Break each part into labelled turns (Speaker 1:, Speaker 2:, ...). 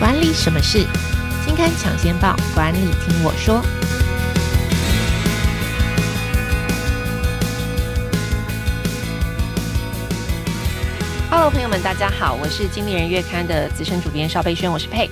Speaker 1: 管理什么事？金刊抢先报，管理听我说。Hello，朋友们，大家好，我是经理人月刊的资深主编邵佩萱，我是佩。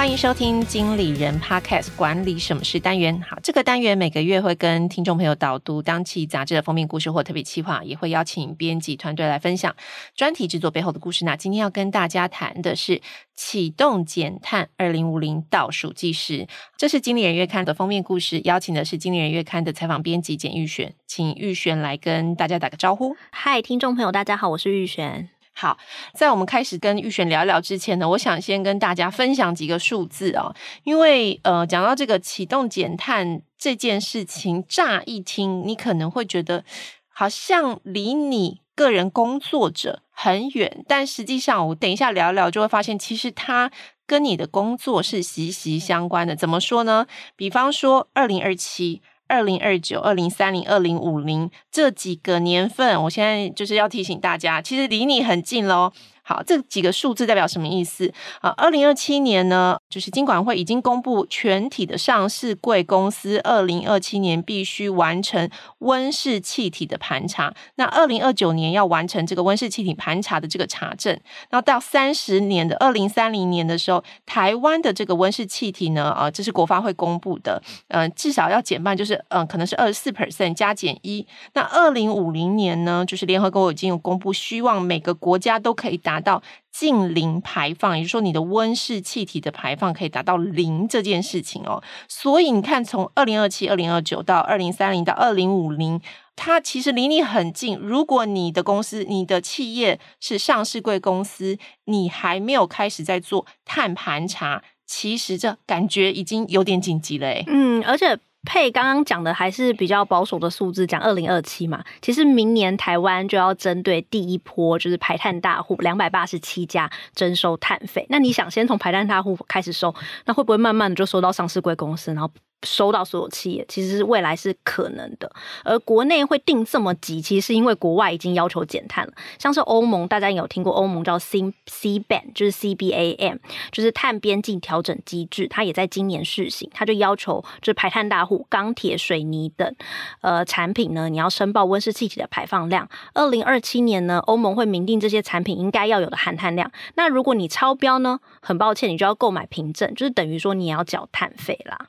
Speaker 1: 欢迎收听经理人 Podcast 管理什么事单元。好，这个单元每个月会跟听众朋友导读当期杂志的封面故事或特别企划，也会邀请编辑团队来分享专题制作背后的故事。那今天要跟大家谈的是启动减碳二零五零倒数计时。这是经理人月刊的封面故事，邀请的是经理人月刊的采访编辑简玉璇，请玉璇来跟大家打个招呼。
Speaker 2: 嗨，听众朋友，大家好，我是玉璇。
Speaker 1: 好，在我们开始跟玉璇聊聊之前呢，我想先跟大家分享几个数字、哦，因为呃，讲到这个启动减碳这件事情，乍一听你可能会觉得好像离你个人工作者很远，但实际上我等一下聊一聊就会发现，其实它跟你的工作是息息相关的。怎么说呢？比方说，二零二七。二零二九、二零三零、二零五零这几个年份，我现在就是要提醒大家，其实离你很近喽。好，这几个数字代表什么意思啊？二零二七年呢，就是金管会已经公布全体的上市贵公司，二零二七年必须完成温室气体的盘查。那二零二九年要完成这个温室气体盘查的这个查证。那到三十年的二零三零年的时候，台湾的这个温室气体呢，啊，这是国发会公布的，嗯、呃，至少要减半，就是嗯、可能是二十四 percent 加减一。那二零五零年呢，就是联合国已经有公布，希望每个国家都可以达到近零排放，也就是说，你的温室气体的排放可以达到零这件事情哦。所以你看，从二零二七、二零二九到二零三零到二零五零，它其实离你很近。如果你的公司、你的企业是上市贵公司，你还没有开始在做碳盘查，其实这感觉已经有点紧急了诶。
Speaker 2: 嗯，而且。配刚刚讲的还是比较保守的数字，讲二零二七嘛。其实明年台湾就要针对第一波，就是排碳大户两百八十七家征收碳费。那你想先从排碳大户开始收，那会不会慢慢的就收到上市贵公司，然后？收到所有企业，其实是未来是可能的。而国内会定这么急，其实是因为国外已经要求减碳了。像是欧盟，大家有听过欧盟叫 C C Ban，就是 CBAM，就是碳边境调整机制，它也在今年试行。它就要求，就是排碳大户、钢铁、水泥等呃产品呢，你要申报温室气体的排放量。二零二七年呢，欧盟会明定这些产品应该要有的含碳量。那如果你超标呢，很抱歉，你就要购买凭证，就是等于说你要缴碳费啦。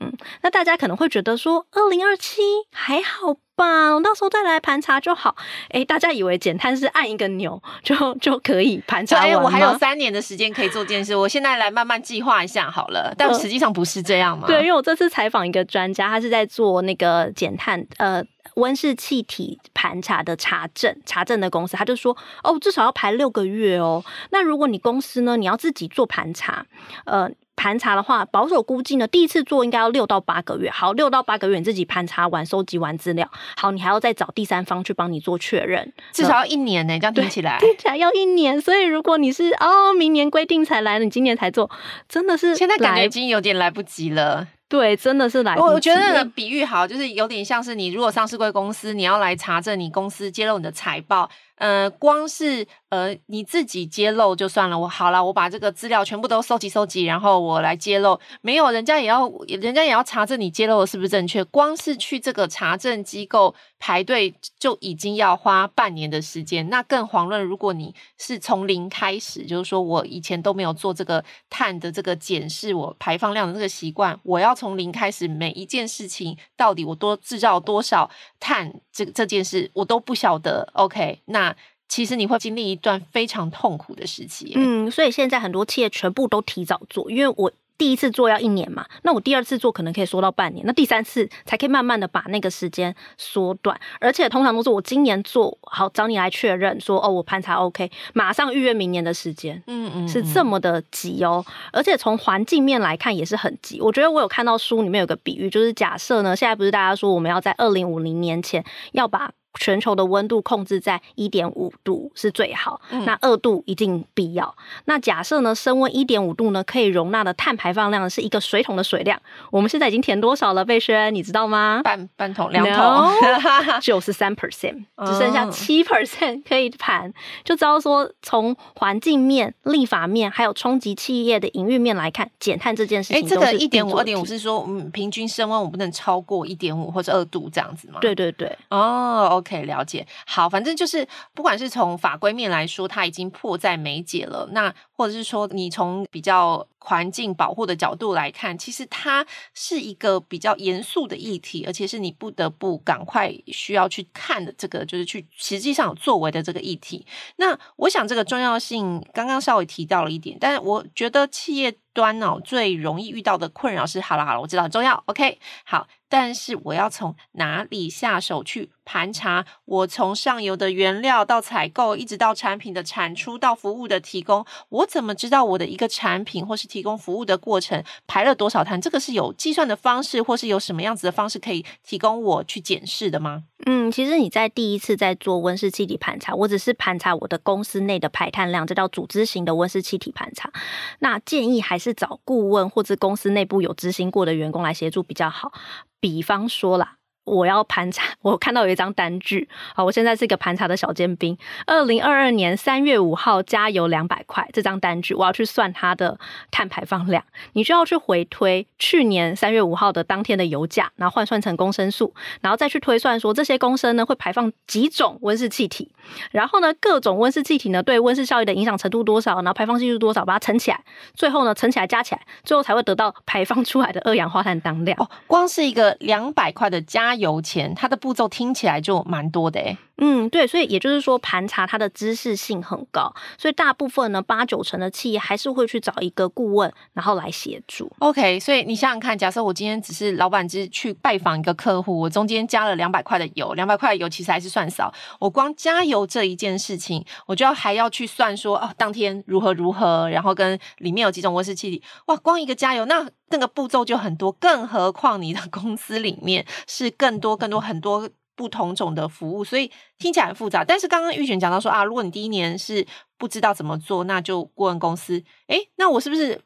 Speaker 2: 嗯，那大家可能会觉得说，二零二七还好吧，我到时候再来盘查就好。哎，大家以为减碳是按一个钮就就可以盘查完吗？
Speaker 1: 我还有三年的时间可以做这件事，我现在来慢慢计划一下好了。但实际上不是这样嘛？
Speaker 2: 对，因为我这次采访一个专家，他是在做那个减碳呃温室气体盘查的查证查证的公司，他就说哦，至少要排六个月哦。那如果你公司呢，你要自己做盘查，呃。盘查的话，保守估计呢，第一次做应该要六到八个月。好，六到八个月你自己盘查完、收集完资料，好，你还要再找第三方去帮你做确认，
Speaker 1: 至少要一年呢。这样听起来，
Speaker 2: 听起来要一年。所以如果你是哦，明年规定才来，你今年才做，真的是
Speaker 1: 现在感觉已经有点来不及了。
Speaker 2: 对，真的是来不及。
Speaker 1: 我觉得那个比喻好，就是有点像是你如果上市贵公司，你要来查证你公司揭露你的财报。呃，光是呃你自己揭露就算了，我好了，我把这个资料全部都收集收集，然后我来揭露，没有人家也要，人家也要查证你揭露的是不是正确。光是去这个查证机构排队就已经要花半年的时间，那更遑论如果你是从零开始，就是说我以前都没有做这个碳的这个检视，我排放量的这个习惯，我要从零开始，每一件事情到底我多制造多少碳，这这件事我都不晓得。OK，那。其实你会经历一段非常痛苦的时期，
Speaker 2: 嗯，所以现在很多企业全部都提早做，因为我第一次做要一年嘛，那我第二次做可能可以缩到半年，那第三次才可以慢慢的把那个时间缩短，而且通常都是我今年做好找你来确认说哦，我盘查 OK，马上预约明年的时间，嗯嗯，是这么的急哦，而且从环境面来看也是很急，我觉得我有看到书里面有个比喻，就是假设呢，现在不是大家说我们要在二零五零年前要把全球的温度控制在一点五度是最好，嗯、那二度一定必要。那假设呢，升温一点五度呢，可以容纳的碳排放量是一个水桶的水量。我们现在已经填多少了？贝轩，你知道吗？
Speaker 1: 半半桶，两桶，
Speaker 2: 九十三 percent，只剩下七 percent 可以盘。就知道说，从环境面、立法面，还有冲击企业的营运面来看，减碳这件事情，哎，
Speaker 1: 这个一点五、二点五是说，嗯，平均升温我不能超过一点五或者二度这样子吗？
Speaker 2: 对对对，
Speaker 1: 哦，OK。可以了解，好，反正就是不管是从法规面来说，它已经迫在眉睫了。那或者是说，你从比较环境保护的角度来看，其实它是一个比较严肃的议题，而且是你不得不赶快需要去看的这个，就是去实际上有作为的这个议题。那我想这个重要性刚刚稍微提到了一点，但是我觉得企业端哦最容易遇到的困扰是，好了好了，我知道很重要，OK，好。但是我要从哪里下手去盘查？我从上游的原料到采购，一直到产品的产出到服务的提供，我怎么知道我的一个产品或是提供服务的过程排了多少碳？这个是有计算的方式，或是有什么样子的方式可以提供我去检视的吗？
Speaker 2: 嗯，其实你在第一次在做温室气体盘查，我只是盘查我的公司内的排碳量，这叫组织型的温室气体盘查。那建议还是找顾问或者公司内部有执行过的员工来协助比较好。比方说啦。我要盘查，我看到有一张单据，好，我现在是一个盘查的小尖兵。二零二二年三月五号，加油两百块，这张单据我要去算它的碳排放量，你就要去回推去年三月五号的当天的油价，然后换算成公升数，然后再去推算说这些公升呢会排放几种温室气体，然后呢各种温室气体呢对温室效应的影响程度多少，然后排放系数多少，把它乘起来，最后呢乘起来加起来，最后才会得到排放出来的二氧化碳当量。
Speaker 1: 哦，光是一个两百块的加。油钱，它的步骤听起来就蛮多的诶。
Speaker 2: 嗯，对，所以也就是说，盘查它的知识性很高，所以大部分呢，八九成的企业还是会去找一个顾问，然后来协助。
Speaker 1: OK，所以你想想看，假设我今天只是老板，只是去拜访一个客户，我中间加了两百块的油，两百块的油其实还是算少，我光加油这一件事情，我就要还要去算说，哦，当天如何如何，然后跟里面有几种温室气体，哇，光一个加油，那那个步骤就很多，更何况你的 公司里面是更多更多很多。不同种的服务，所以听起来很复杂。但是刚刚玉璇讲到说啊，如果你第一年是不知道怎么做，那就顾问公司。诶，那我是不是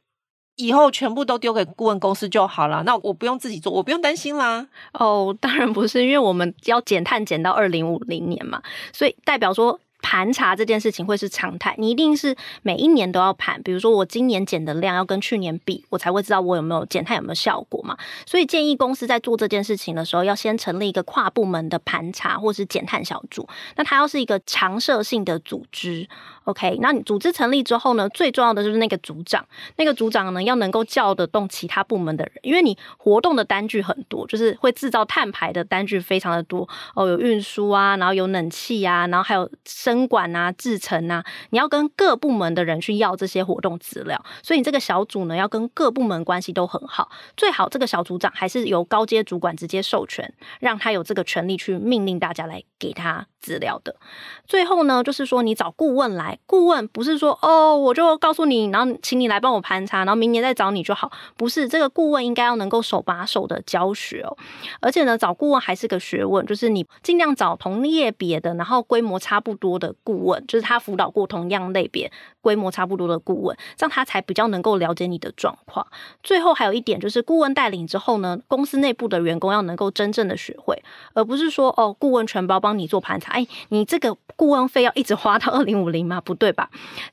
Speaker 1: 以后全部都丢给顾问公司就好了？那我不用自己做，我不用担心啦。
Speaker 2: 哦，当然不是，因为我们要减碳减到二零五零年嘛，所以代表说。盘查这件事情会是常态，你一定是每一年都要盘。比如说我今年减的量要跟去年比，我才会知道我有没有减碳有没有效果嘛。所以建议公司在做这件事情的时候，要先成立一个跨部门的盘查或是减碳小组。那它要是一个常设性的组织，OK？那你组织成立之后呢，最重要的就是那个组长，那个组长呢要能够叫得动其他部门的人，因为你活动的单据很多，就是会制造碳排的单据非常的多哦，有运输啊，然后有冷气啊，然后还有。生管啊，制程啊，你要跟各部门的人去要这些活动资料，所以你这个小组呢，要跟各部门关系都很好，最好这个小组长还是由高阶主管直接授权，让他有这个权利去命令大家来给他资料的。最后呢，就是说你找顾问来，顾问不是说哦，我就告诉你，然后请你来帮我盘查，然后明年再找你就好，不是，这个顾问应该要能够手把手的教学哦，而且呢，找顾问还是个学问，就是你尽量找同业别的，然后规模差不多的顾问，就是他辅导过同样类别、规模差不多的顾问，这样他才比较能够了解你的状况。最后还有一点就是，顾问带领之后呢，公司内部的员工要能够真正的学会，而不是说哦，顾问全包帮你做盘查，哎，你这个顾问费要一直花到二零五零吗？不对吧？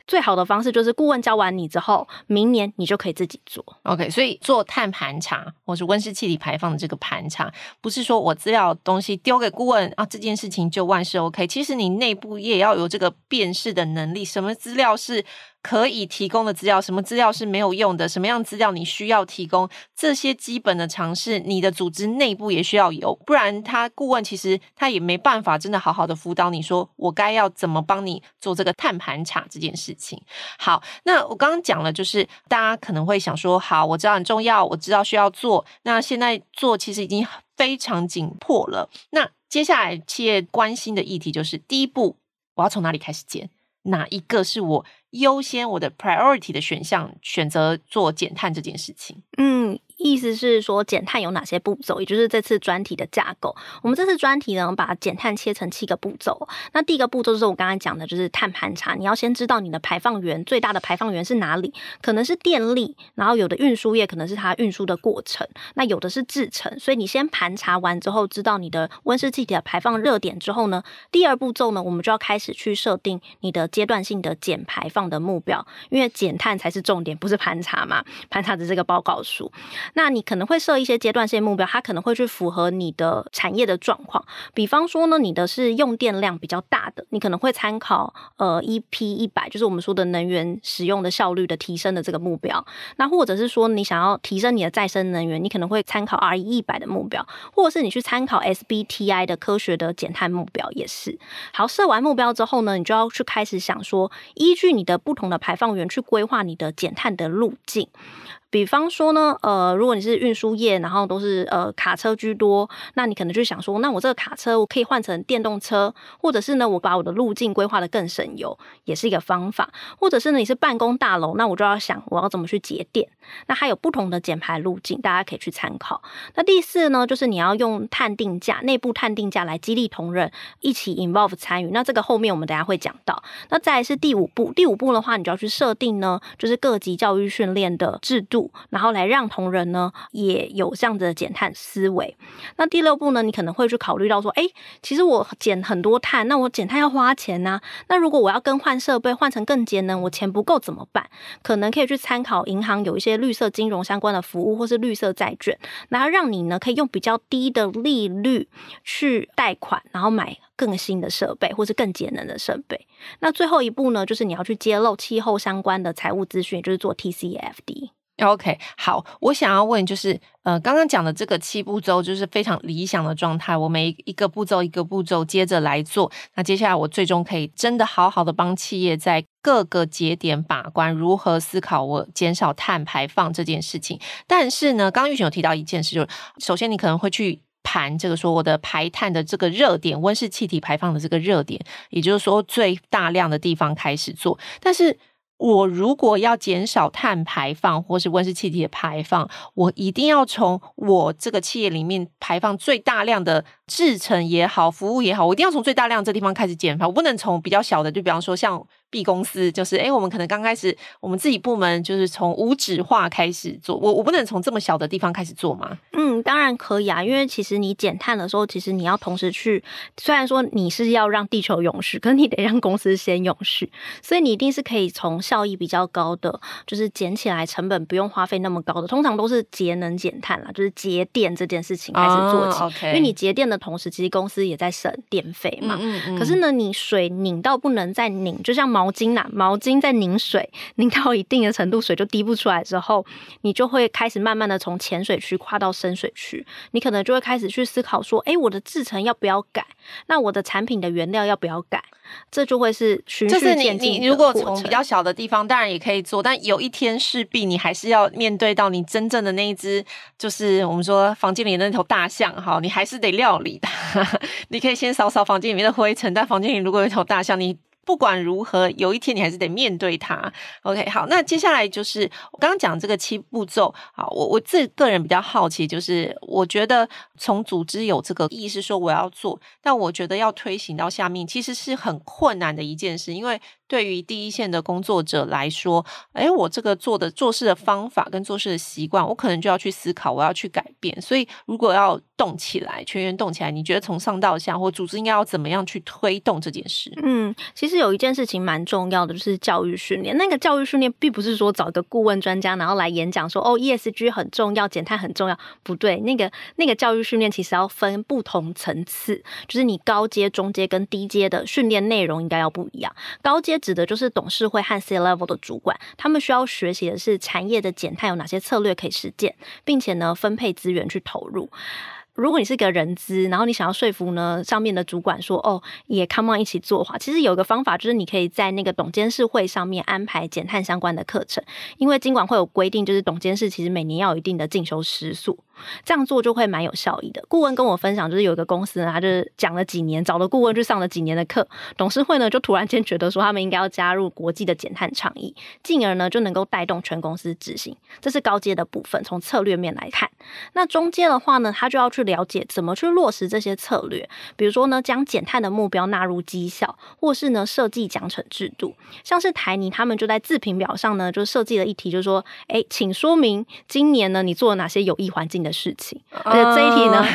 Speaker 2: 最好的方式就是顾问教完你之后，明年你就可以自己做。
Speaker 1: OK，所以做碳盘查或是温室气体排放的这个盘查，不是说我资料东西丢给顾问啊，这件事情就万事 OK。其实你内部也要有这个辨识的能力，什么资料是可以提供的资料，什么资料是没有用的，什么样资料你需要提供，这些基本的常识，你的组织内部也需要有，不然他顾问其实他也没办法真的好好的辅导你说我该要怎么帮你做这个碳盘查这件事情。好，那我刚刚讲了，就是大家可能会想说，好，我知道很重要，我知道需要做，那现在做其实已经非常紧迫了。那接下来企业关心的议题就是第一步。我要从哪里开始建？哪一个是我优先我的 priority 的选项？选择做减碳这件事情？
Speaker 2: 嗯。意思是说减碳有哪些步骤，也就是这次专题的架构。我们这次专题呢，把减碳切成七个步骤。那第一个步骤就是我刚才讲的，就是碳盘查。你要先知道你的排放源最大的排放源是哪里，可能是电力，然后有的运输业可能是它运输的过程，那有的是制成。所以你先盘查完之后，知道你的温室气体的排放热点之后呢，第二步骤呢，我们就要开始去设定你的阶段性的减排放的目标，因为减碳才是重点，不是盘查嘛。盘查的这个报告书，那你可能会设一些阶段性目标，它可能会去符合你的产业的状况。比方说呢，你的是用电量比较大的，你可能会参考呃 EP 一百，就是我们说的能源使用的效率的提升的这个目标。那或者是说你想要提升你的再生能源，你可能会参考 RE 一百的目标，或者是你去参考 SBTI 的科学的减碳目标也是。好，设完目标之后呢，你就要去开始想说，依据你的不同的排放源去规划你的减碳的路径。比方说呢，呃，如果你是运输业，然后都是呃卡车居多，那你可能就想说，那我这个卡车我可以换成电动车，或者是呢，我把我的路径规划的更省油，也是一个方法。或者是呢，你是办公大楼，那我就要想我要怎么去节电。那还有不同的减排路径，大家可以去参考。那第四呢，就是你要用碳定价，内部碳定价来激励同仁一起 involve 参与。那这个后面我们等下会讲到。那再是第五步，第五步的话，你就要去设定呢，就是各级教育训练的制度。然后来让同仁呢也有这样的减碳思维。那第六步呢，你可能会去考虑到说，哎，其实我减很多碳，那我减碳要花钱呐。那如果我要更换设备，换成更节能，我钱不够怎么办？可能可以去参考银行有一些绿色金融相关的服务，或是绿色债券，然后让你呢可以用比较低的利率去贷款，然后买更新的设备，或是更节能的设备。那最后一步呢，就是你要去揭露气候相关的财务资讯，就是做 TCFD。
Speaker 1: OK，好，我想要问就是，呃，刚刚讲的这个七步骤就是非常理想的状态，我每一个步骤一个步骤接着来做，那接下来我最终可以真的好好的帮企业在各个节点把关，如何思考我减少碳排放这件事情。但是呢，刚刚玉璇有提到一件事，就是首先你可能会去盘这个说我的排碳的这个热点，温室气体排放的这个热点，也就是说最大量的地方开始做，但是。我如果要减少碳排放或是温室气体的排放，我一定要从我这个企业里面排放最大量的制成也好，服务也好，我一定要从最大量这地方开始减排，我不能从比较小的，就比方说像。B 公司就是，哎，我们可能刚开始，我们自己部门就是从无纸化开始做，我我不能从这么小的地方开始做吗？
Speaker 2: 嗯，当然可以啊，因为其实你减碳的时候，其实你要同时去，虽然说你是要让地球永续，可是你得让公司先永续，所以你一定是可以从效益比较高的，就是减起来成本不用花费那么高的，通常都是节能减碳啦，就是节电这件事情开始做起，因为你节电的同时，其实公司也在省电费嘛。嗯，嗯，嗯。可是呢，你水拧到不能再拧，就像毛。毛巾呐，毛巾在凝水，凝到一定的程度，水就滴不出来之后，你就会开始慢慢的从浅水区跨到深水区，你可能就会开始去思考说，哎，我的制成要不要改？那我的产品的原料要不要改？这就会是循序渐进。就是你，你如果从比较小的地方，当然也可以做，但有一天势必你还是要面对到你真正的那一只，就是我们说房间里的那头大象哈，你还是得料理它。你可以先扫扫房间里面的灰尘，但房间里如果有一头大象，你。不管如何，有一天你还是得面对它。OK，好，那接下来就是我刚刚讲这个七步骤。好，我我自个人比较好奇，就是我觉得从组织有这个意识说我要做，但我觉得要推行到下面，其实是很困难的一件事，因为。对于第一线的工作者来说，哎，我这个做的做事的方法跟做事的习惯，我可能就要去思考，我要去改变。所以，如果要动起来，全员动起来，你觉得从上到下，或组织应该要怎么样去推动这件事？嗯，其实有一件事情蛮重要的，就是教育训练。那个教育训练并不是说找个顾问专家，然后来演讲说哦，ESG 很重要，减碳很重要。不对，那个那个教育训练其实要分不同层次，就是你高阶、中阶跟低阶的训练内容应该要不一样。高阶指的就是董事会和 C level 的主管，他们需要学习的是产业的减碳有哪些策略可以实践，并且呢，分配资源去投入。如果你是个人资，然后你想要说服呢上面的主管说哦，也 come on 一起做的话，其实有一个方法就是你可以在那个董监事会上面安排减碳相关的课程，因为尽管会有规定，就是董监事其实每年要有一定的进修时数。这样做就会蛮有效益的。顾问跟我分享，就是有一个公司呢，他就是讲了几年，找了顾问去上了几年的课，董事会呢就突然间觉得说，他们应该要加入国际的减碳倡议，进而呢就能够带动全公司执行。这是高阶的部分，从策略面来看。那中阶的话呢，他就要去了解怎么去落实这些策略，比如说呢，将减碳的目标纳入绩效，或是呢设计奖惩制度。像是台泥他们就在自评表上呢，就设计了一题，就是说，哎，请说明今年呢你做了哪些有益环境的事情。而且这一题呢，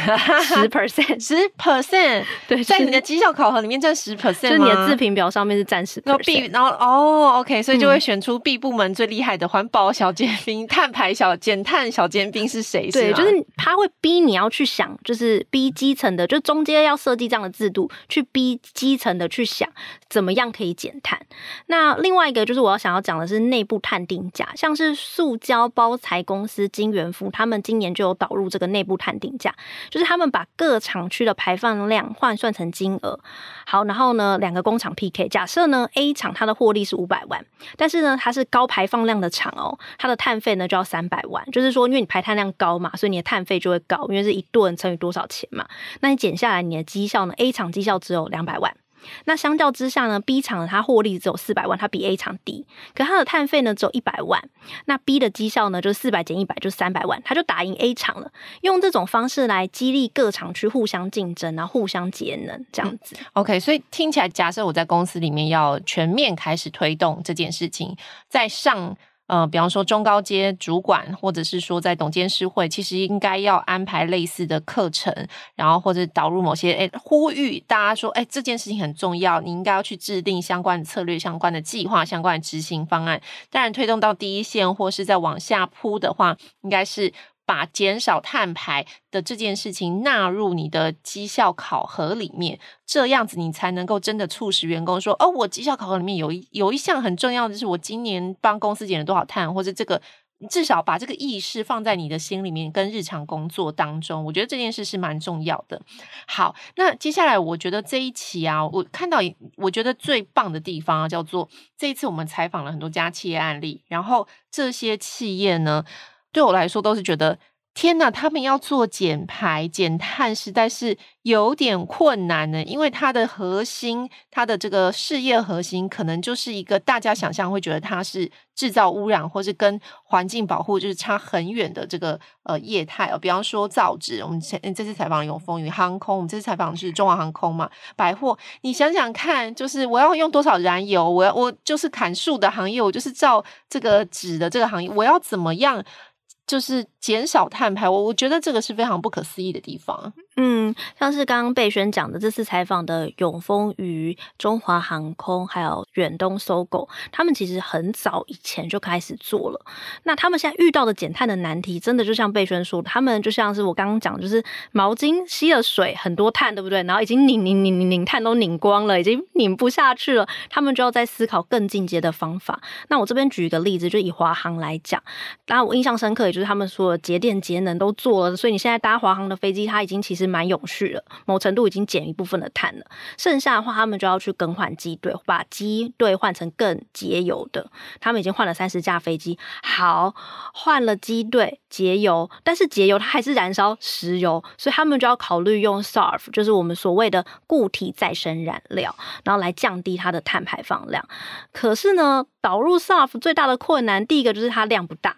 Speaker 2: 十 percent，
Speaker 1: 十 percent，对，在你的绩效考核里面占十 percent，
Speaker 2: 就是你的自评表上面是占十 percent。
Speaker 1: 然后哦，OK，所以就会选出 B 部门最厉害的环保小尖兵、碳排小减碳小尖兵是谁？
Speaker 2: 对，就是他会逼你要去想，就是逼基层的，就中间要设计这样的制度，去逼基层的去想怎么样可以减碳。那另外一个就是我要想要讲的是内部碳定价，像是塑胶包材公司金元富，他们今年就有导入这个内部碳定价，就是他们把各厂区的排放量换算成金额。好，然后呢，两个工厂 PK，假设呢 A 厂它的获利是五百万，但是呢它是高排放量的厂哦，它的碳费呢就要三百万，就是说因为你排碳量高嘛，所以你的碳费就会高，因为是一吨乘以多少钱嘛，那你减下来你的绩效呢，A 厂绩效只有两百万。那相较之下呢，B 厂它获利只有四百万，它比 A 厂低，可它的碳费呢只有一百万。那 B 的绩效呢，就是四百减一百，就是三百万，它就打赢 A 厂了。用这种方式来激励各厂去互相竞争，然后互相节能，这样子。
Speaker 1: OK，所以听起来，假设我在公司里面要全面开始推动这件事情，在上。呃，比方说中高阶主管，或者是说在董监事会，其实应该要安排类似的课程，然后或者导入某些，诶，呼吁大家说，诶，这件事情很重要，你应该要去制定相关的策略、相关的计划、相关的执行方案。当然，推动到第一线或是再往下铺的话，应该是。把减少碳排的这件事情纳入你的绩效考核里面，这样子你才能够真的促使员工说：“哦，我绩效考核里面有一有一项很重要的，是我今年帮公司减了多少碳，或者这个至少把这个意识放在你的心里面，跟日常工作当中，我觉得这件事是蛮重要的。”好，那接下来我觉得这一期啊，我看到我觉得最棒的地方啊，叫做这一次我们采访了很多家企业案例，然后这些企业呢。对我来说，都是觉得天哪，他们要做减排减碳，实在是有点困难呢。因为它的核心，它的这个事业核心，可能就是一个大家想象会觉得它是制造污染，或是跟环境保护就是差很远的这个呃业态哦。比方说造纸，我们前这次采访永丰余航空，我们这次采访是中华航空嘛，百货。你想想看，就是我要用多少燃油？我要我就是砍树的行业，我就是造这个纸的这个行业，我要怎么样？就是减少碳排，我我觉得这个是非常不可思议的地方。
Speaker 2: 嗯，像是刚刚贝轩讲的，这次采访的永丰余、中华航空还有远东搜狗他们其实很早以前就开始做了。那他们现在遇到的减碳的难题，真的就像贝轩说，他们就像是我刚刚讲，就是毛巾吸了水很多碳，对不对？然后已经拧拧拧拧拧碳都拧光了，已经拧不下去了，他们就要在思考更进阶的方法。那我这边举一个例子，就以华航来讲，那我印象深刻，也就是他们说节电节能都做了，所以你现在搭华航的飞机，它已经其实。蛮永续了，某程度已经减一部分的碳了。剩下的话，他们就要去更换机队，把机队换成更节油的。他们已经换了三十架飞机，好，换了机队节油，但是节油它还是燃烧石油，所以他们就要考虑用 SAF，就是我们所谓的固体再生燃料，然后来降低它的碳排放量。可是呢，导入 SAF 最大的困难，第一个就是它量不大，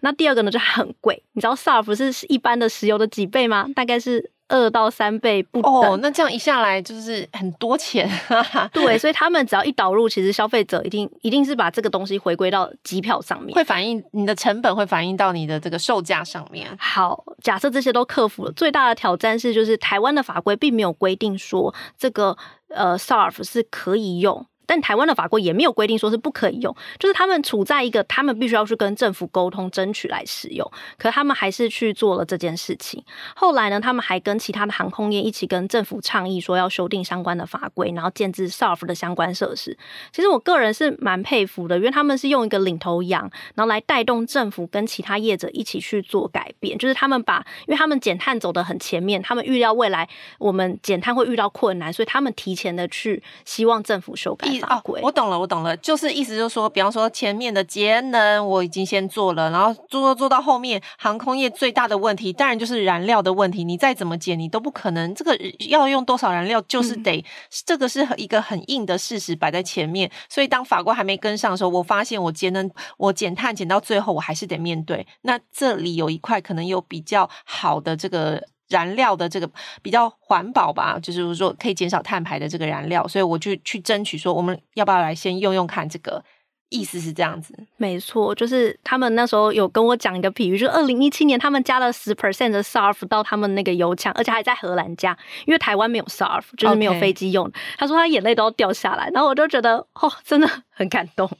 Speaker 2: 那第二个呢就很贵。你知道 SAF 是一般的石油的几倍吗？大概是。二到三倍不等。哦，
Speaker 1: 那这样一下来就是很多钱。
Speaker 2: 对，所以他们只要一导入，其实消费者一定一定是把这个东西回归到机票上面，
Speaker 1: 会反映你的成本，会反映到你的这个售价上面。
Speaker 2: 好，假设这些都克服了，最大的挑战是，就是台湾的法规并没有规定说这个呃 SAF 是可以用。但台湾的法规也没有规定说是不可以用，就是他们处在一个他们必须要去跟政府沟通争取来使用，可他们还是去做了这件事情。后来呢，他们还跟其他的航空业一起跟政府倡议说要修订相关的法规，然后建置 SAF 的相关设施。其实我个人是蛮佩服的，因为他们是用一个领头羊，然后来带动政府跟其他业者一起去做改变。就是他们把，因为他们减碳走得很前面，他们预料未来我们减碳会遇到困难，所以他们提前的去希望政府修改。法规。
Speaker 1: 哦，我懂了，我懂了，就是意思就是说，比方说前面的节能我已经先做了，然后做做做到后面，航空业最大的问题当然就是燃料的问题，你再怎么减，你都不可能这个要用多少燃料，就是得、嗯、这个是一个很硬的事实摆在前面。所以当法规还没跟上的时候，我发现我节能我减碳减到最后，我还是得面对。那这里有一块可能有比较好的这个。燃料的这个比较环保吧，就是说可以减少碳排的这个燃料，所以我就去争取说，我们要不要来先用用看这个。意思是这样子，
Speaker 2: 没错，就是他们那时候有跟我讲一个比喻，就是二零一七年他们加了十 percent 的 SAF 到他们那个油枪，而且还在荷兰加，因为台湾没有 SAF，就是没有飞机用。他说他眼泪都要掉下来，然后我就觉得哦，真的很感动。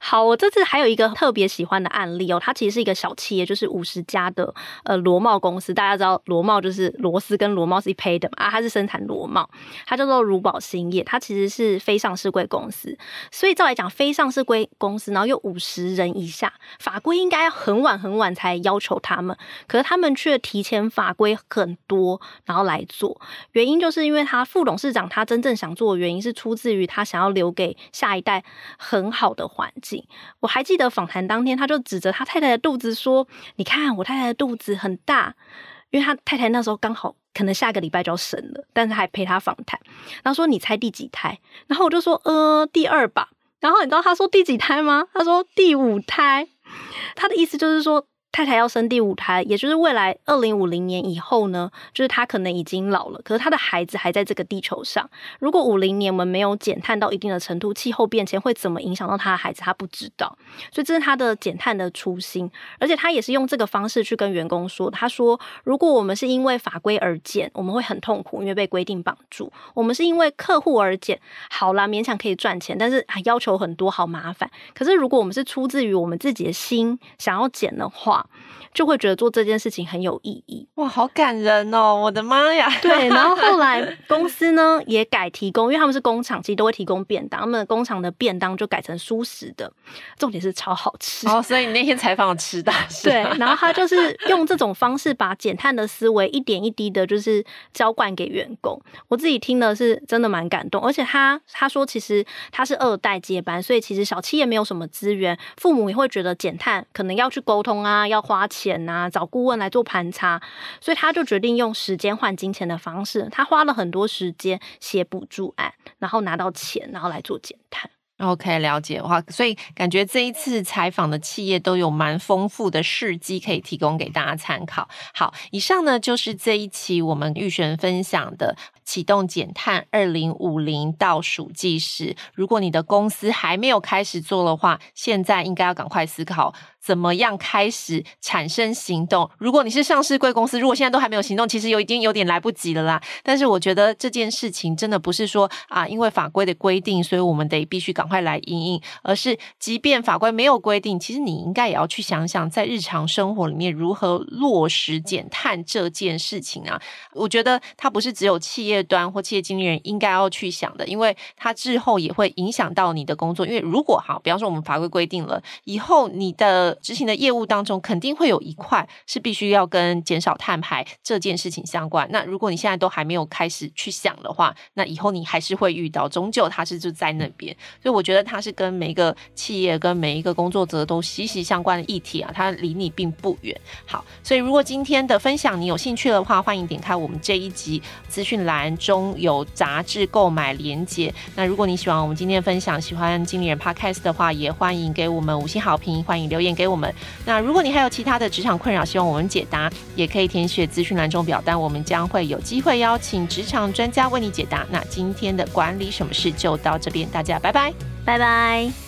Speaker 2: 好，我这次还有一个特别喜欢的案例哦，它其实是一个小企业，就是五十家的呃螺帽公司，大家知道螺帽就是螺丝跟螺帽是一配的嘛，啊，它是生产螺帽，它叫做如宝兴业，它其实是非上市贵公司，所以照来讲非上市柜。公司，然后又五十人以下，法规应该要很晚很晚才要求他们，可是他们却提前法规很多，然后来做。原因就是因为他副董事长他真正想做的原因是出自于他想要留给下一代很好的环境。我还记得访谈当天，他就指着他太太的肚子说：“你看我太太的肚子很大，因为他太太那时候刚好可能下个礼拜就要生了，但是还陪他访谈。然后说你猜第几胎？然后我就说呃第二吧。”然后你知道他说第几胎吗？他说第五胎，他的意思就是说。太太要生第五胎，也就是未来二零五零年以后呢，就是他可能已经老了，可是他的孩子还在这个地球上。如果五零年我们没有减碳到一定的程度，气候变迁会怎么影响到他的孩子，他不知道。所以这是他的减碳的初心，而且他也是用这个方式去跟员工说：“他说，如果我们是因为法规而减，我们会很痛苦，因为被规定绑住；我们是因为客户而减，好啦，勉强可以赚钱，但是还要求很多，好麻烦。可是如果我们是出自于我们自己的心想要减的话，就会觉得做这件事情很有意义。
Speaker 1: 哇，好感人哦！我的妈呀，
Speaker 2: 对。然后后来 公司呢也改提供，因为他们是工厂，其实都会提供便当。他们的工厂的便当就改成蔬食的，重点是超好吃
Speaker 1: 哦。所以你那天采访有吃到，
Speaker 2: 对。然后他就是用这种方式把减碳的思维一点一滴的，就是浇灌给员工。我自己听的是真的蛮感动，而且他他说其实他是二代接班，所以其实小企业没有什么资源，父母也会觉得减碳可能要去沟通啊，要花钱呐，找顾问来做盘查，所以他就决定用时间换金钱的方式。他花了很多时间写补助案，然后拿到钱，然后来做减碳。
Speaker 1: OK，了解的话，所以感觉这一次采访的企业都有蛮丰富的事迹可以提供给大家参考。好，以上呢就是这一期我们玉璇分享的。启动减碳二零五零倒数计时，如果你的公司还没有开始做的话，现在应该要赶快思考怎么样开始产生行动。如果你是上市贵公司，如果现在都还没有行动，其实有已经有点来不及了啦。但是我觉得这件事情真的不是说啊，因为法规的规定，所以我们得必须赶快来应应，而是即便法规没有规定，其实你应该也要去想想，在日常生活里面如何落实减碳这件事情啊。我觉得它不是只有企业。端或企业经理人应该要去想的，因为它之后也会影响到你的工作。因为如果好，比方说我们法规规定了以后，你的执行的业务当中肯定会有一块是必须要跟减少碳排这件事情相关。那如果你现在都还没有开始去想的话，那以后你还是会遇到，终究它是就在那边。所以我觉得它是跟每一个企业跟每一个工作者都息息相关的议题啊，它离你并不远。好，所以如果今天的分享你有兴趣的话，欢迎点开我们这一集资讯栏栏。中有杂志购买连结。那如果你喜欢我们今天的分享，喜欢经理人 Podcast 的话，也欢迎给我们五星好评，欢迎留言给我们。那如果你还有其他的职场困扰，希望我们解答，也可以填写资讯栏中表单，我们将会有机会邀请职场专家为你解答。那今天的管理什么事就到这边，大家拜拜，
Speaker 2: 拜拜。